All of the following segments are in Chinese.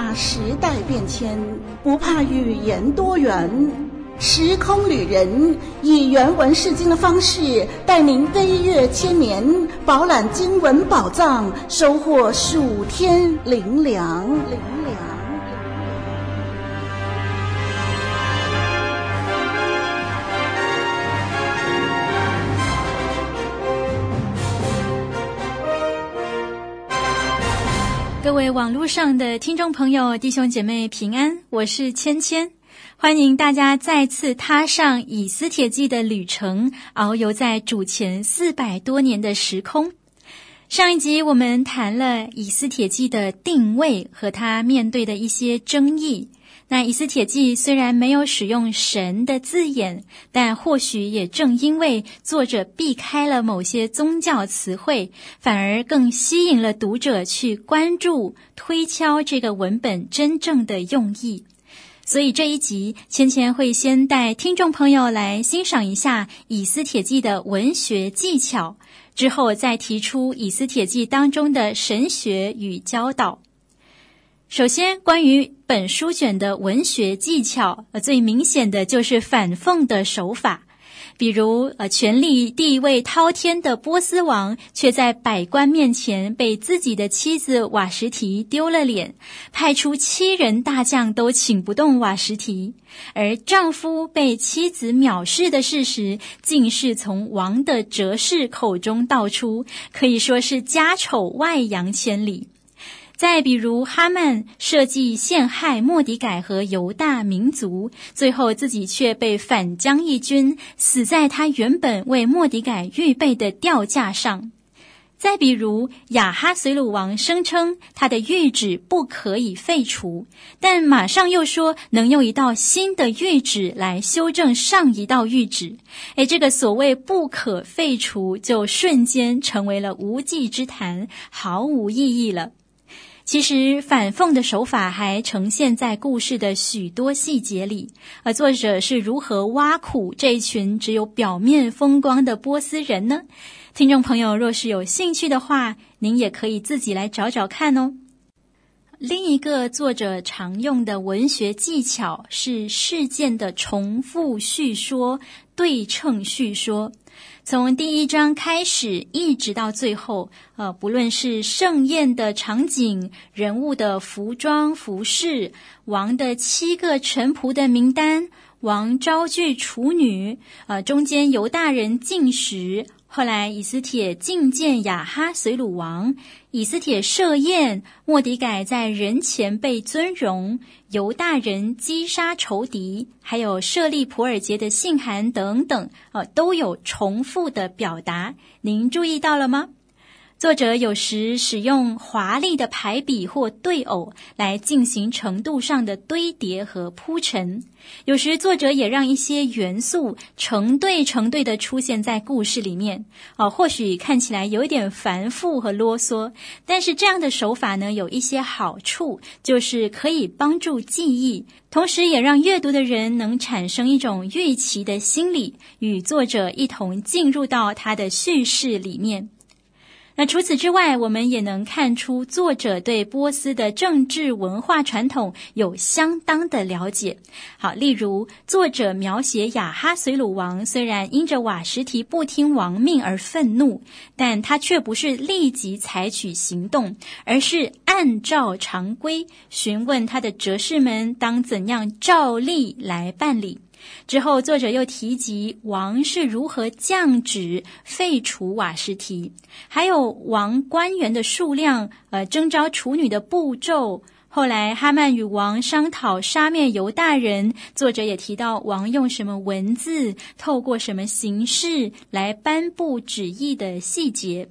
怕时代变迁，不怕语言多元。时空旅人以原文释经的方式，带您飞跃千年，饱览经文宝藏，收获数天灵粮。各位网络上的听众朋友、弟兄姐妹平安，我是芊芊，欢迎大家再次踏上以斯帖记的旅程，遨游在主前四百多年的时空。上一集我们谈了以斯帖记的定位和他面对的一些争议。那以斯帖记虽然没有使用“神”的字眼，但或许也正因为作者避开了某些宗教词汇，反而更吸引了读者去关注、推敲这个文本真正的用意。所以这一集，芊芊会先带听众朋友来欣赏一下以斯帖记的文学技巧，之后再提出以斯帖记当中的神学与教导。首先，关于本书卷的文学技巧，呃，最明显的就是反讽的手法。比如，呃，权力地位滔天的波斯王，却在百官面前被自己的妻子瓦什提丢了脸，派出七人大将都请不动瓦什提，而丈夫被妻子藐视的事实，竟是从王的哲士口中道出，可以说是家丑外扬千里。再比如，哈曼设计陷害莫迪改和犹大民族，最后自己却被反将一军，死在他原本为莫迪改预备的吊架上。再比如，亚哈随鲁王声称他的谕旨不可以废除，但马上又说能用一道新的谕旨来修正上一道谕旨。诶，这个所谓不可废除，就瞬间成为了无稽之谈，毫无意义了。其实反讽的手法还呈现在故事的许多细节里，而作者是如何挖苦这一群只有表面风光的波斯人呢？听众朋友若是有兴趣的话，您也可以自己来找找看哦。另一个作者常用的文学技巧是事件的重复叙说、对称叙说。从第一章开始，一直到最后，呃，不论是盛宴的场景、人物的服装服饰、王的七个臣仆的名单、王招聚处女，呃，中间犹大人进食。后来，以斯帖觐见雅哈随鲁王，以斯帖设宴，莫迪改在人前被尊荣，犹大人击杀仇敌，还有设立普尔杰的信函等等，呃，都有重复的表达。您注意到了吗？作者有时使用华丽的排比或对偶来进行程度上的堆叠和铺陈，有时作者也让一些元素成对成对的出现在故事里面。哦，或许看起来有一点繁复和啰嗦，但是这样的手法呢，有一些好处，就是可以帮助记忆，同时也让阅读的人能产生一种预期的心理，与作者一同进入到他的叙事里面。那除此之外，我们也能看出作者对波斯的政治文化传统有相当的了解。好，例如作者描写雅哈随鲁王，虽然因着瓦什提不听王命而愤怒，但他却不是立即采取行动，而是按照常规询问他的哲士们当怎样照例来办理。之后，作者又提及王是如何降旨废除瓦实提，还有王官员的数量，呃，征召处女的步骤。后来，哈曼与王商讨杀灭犹大人，作者也提到王用什么文字，透过什么形式来颁布旨意的细节。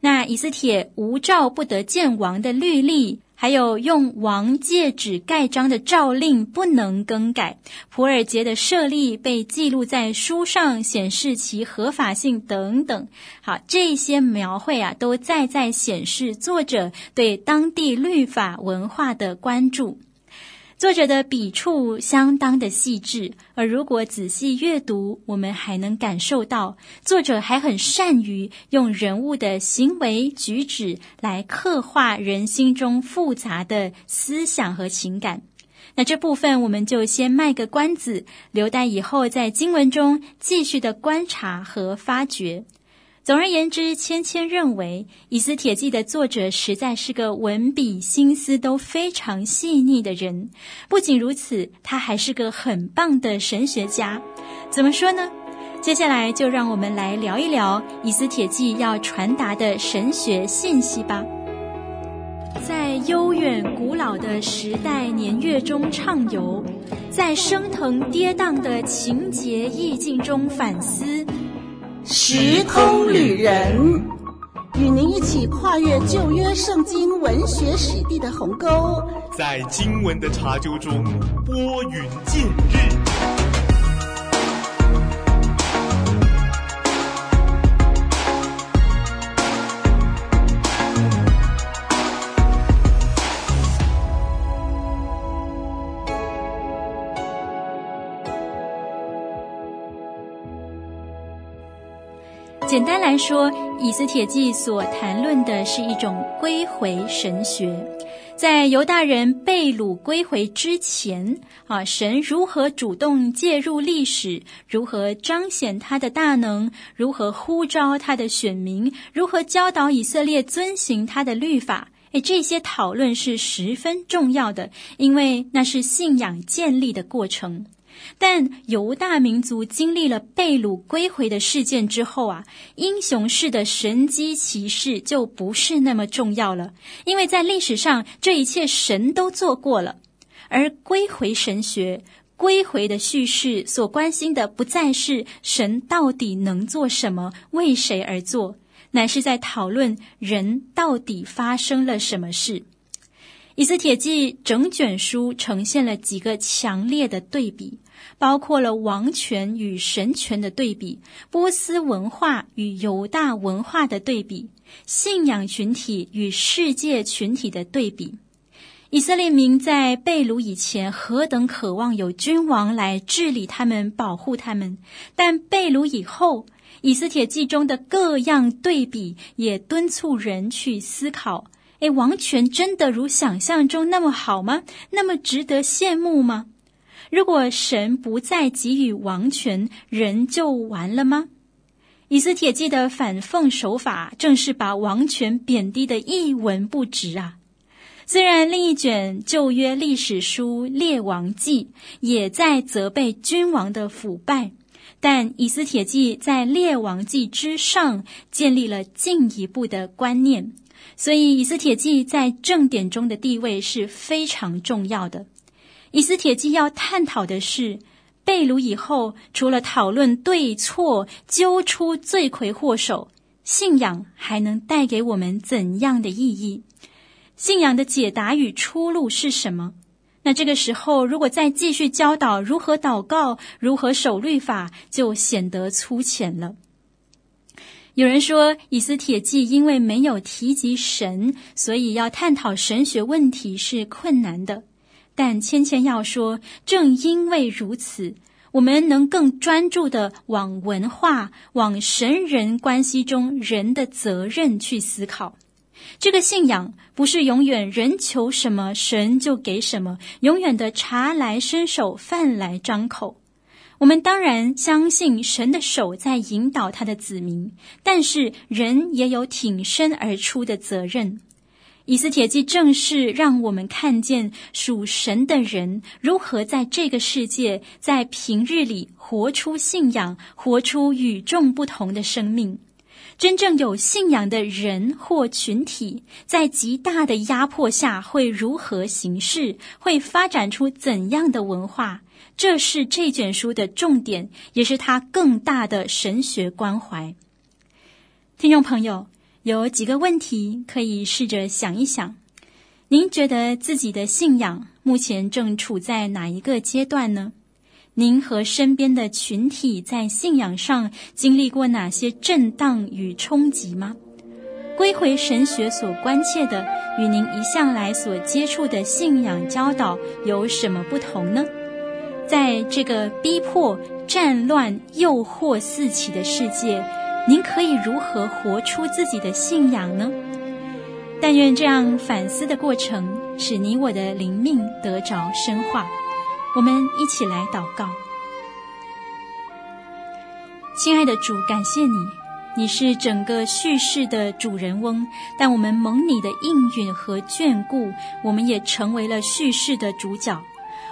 那以斯帖无照不得见王的律例。还有用王戒指盖章的诏令不能更改，普尔杰的设立被记录在书上，显示其合法性等等。好，这些描绘啊，都在在显示作者对当地律法文化的关注。作者的笔触相当的细致，而如果仔细阅读，我们还能感受到作者还很善于用人物的行为举止来刻画人心中复杂的思想和情感。那这部分我们就先卖个关子，留待以后在经文中继续的观察和发掘。总而言之，芊芊认为《以斯帖记》的作者实在是个文笔心思都非常细腻的人。不仅如此，他还是个很棒的神学家。怎么说呢？接下来就让我们来聊一聊《以斯帖记》要传达的神学信息吧。在悠远古老的时代年月中畅游，在升腾跌宕的情节意境中反思。时空旅人，与您一起跨越旧约圣经文学史地的鸿沟，在经文的查究中拨云见日。简单来说，《以斯帖记》所谈论的是一种归回神学。在犹大人被掳归回之前，啊，神如何主动介入历史，如何彰显他的大能，如何呼召他的选民，如何教导以色列遵行他的律法，诶，这些讨论是十分重要的，因为那是信仰建立的过程。但犹大民族经历了被掳归回的事件之后啊，英雄式的神迹奇事就不是那么重要了，因为在历史上这一切神都做过了。而归回神学、归回的叙事所关心的不再是神到底能做什么、为谁而做，乃是在讨论人到底发生了什么事。以斯帖记整卷书呈现了几个强烈的对比。包括了王权与神权的对比，波斯文化与犹大文化的对比，信仰群体与世界群体的对比。以色列民在被掳以前何等渴望有君王来治理他们、保护他们，但被掳以后，以斯帖记中的各样对比也敦促人去思考：诶，王权真的如想象中那么好吗？那么值得羡慕吗？如果神不再给予王权，人就完了吗？以斯帖记的反讽手法，正是把王权贬低的一文不值啊！虽然另一卷旧约历史书《列王记》也在责备君王的腐败，但以斯帖记在《列王记》之上建立了进一步的观念，所以以斯帖记在正典中的地位是非常重要的。以斯帖记要探讨的是，被掳以后，除了讨论对错、揪出罪魁祸首，信仰还能带给我们怎样的意义？信仰的解答与出路是什么？那这个时候，如果再继续教导如何祷告、如何守律法，就显得粗浅了。有人说，以斯帖记因为没有提及神，所以要探讨神学问题是困难的。但芊芊要说，正因为如此，我们能更专注地往文化、往神人关系中人的责任去思考。这个信仰不是永远人求什么神就给什么，永远的茶来伸手、饭来张口。我们当然相信神的手在引导他的子民，但是人也有挺身而出的责任。以斯帖记正是让我们看见属神的人如何在这个世界，在平日里活出信仰，活出与众不同的生命。真正有信仰的人或群体，在极大的压迫下会如何行事，会发展出怎样的文化？这是这卷书的重点，也是它更大的神学关怀。听众朋友。有几个问题可以试着想一想，您觉得自己的信仰目前正处在哪一个阶段呢？您和身边的群体在信仰上经历过哪些震荡与冲击吗？归回神学所关切的，与您一向来所接触的信仰教导有什么不同呢？在这个逼迫、战乱、诱惑四起的世界，您可以如何活出自己的信仰呢？但愿这样反思的过程，使你我的灵命得着深化。我们一起来祷告。亲爱的主，感谢你，你是整个叙事的主人翁，但我们蒙你的应允和眷顾，我们也成为了叙事的主角。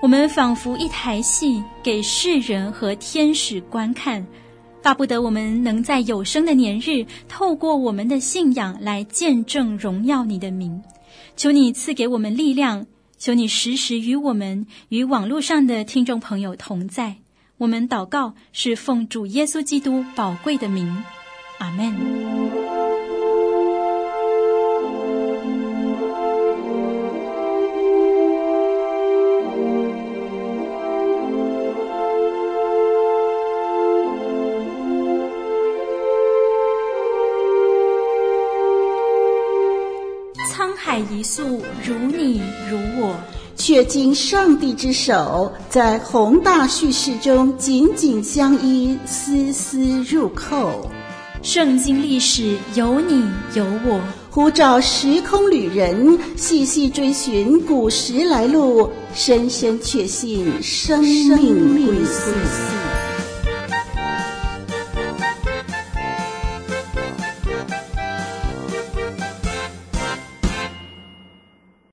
我们仿佛一台戏，给世人和天使观看，巴不得我们能在有生的年日，透过我们的信仰来见证荣耀你的名。求你赐给我们力量，求你时时与我们与网络上的听众朋友同在。我们祷告是奉主耶稣基督宝贵的名，阿门。海一粟，如你如我，却经上帝之手，在宏大叙事中紧紧相依，丝丝入扣。圣经历史有你有我，呼召时空旅人细细追寻古时来路，深深确信生命归宿。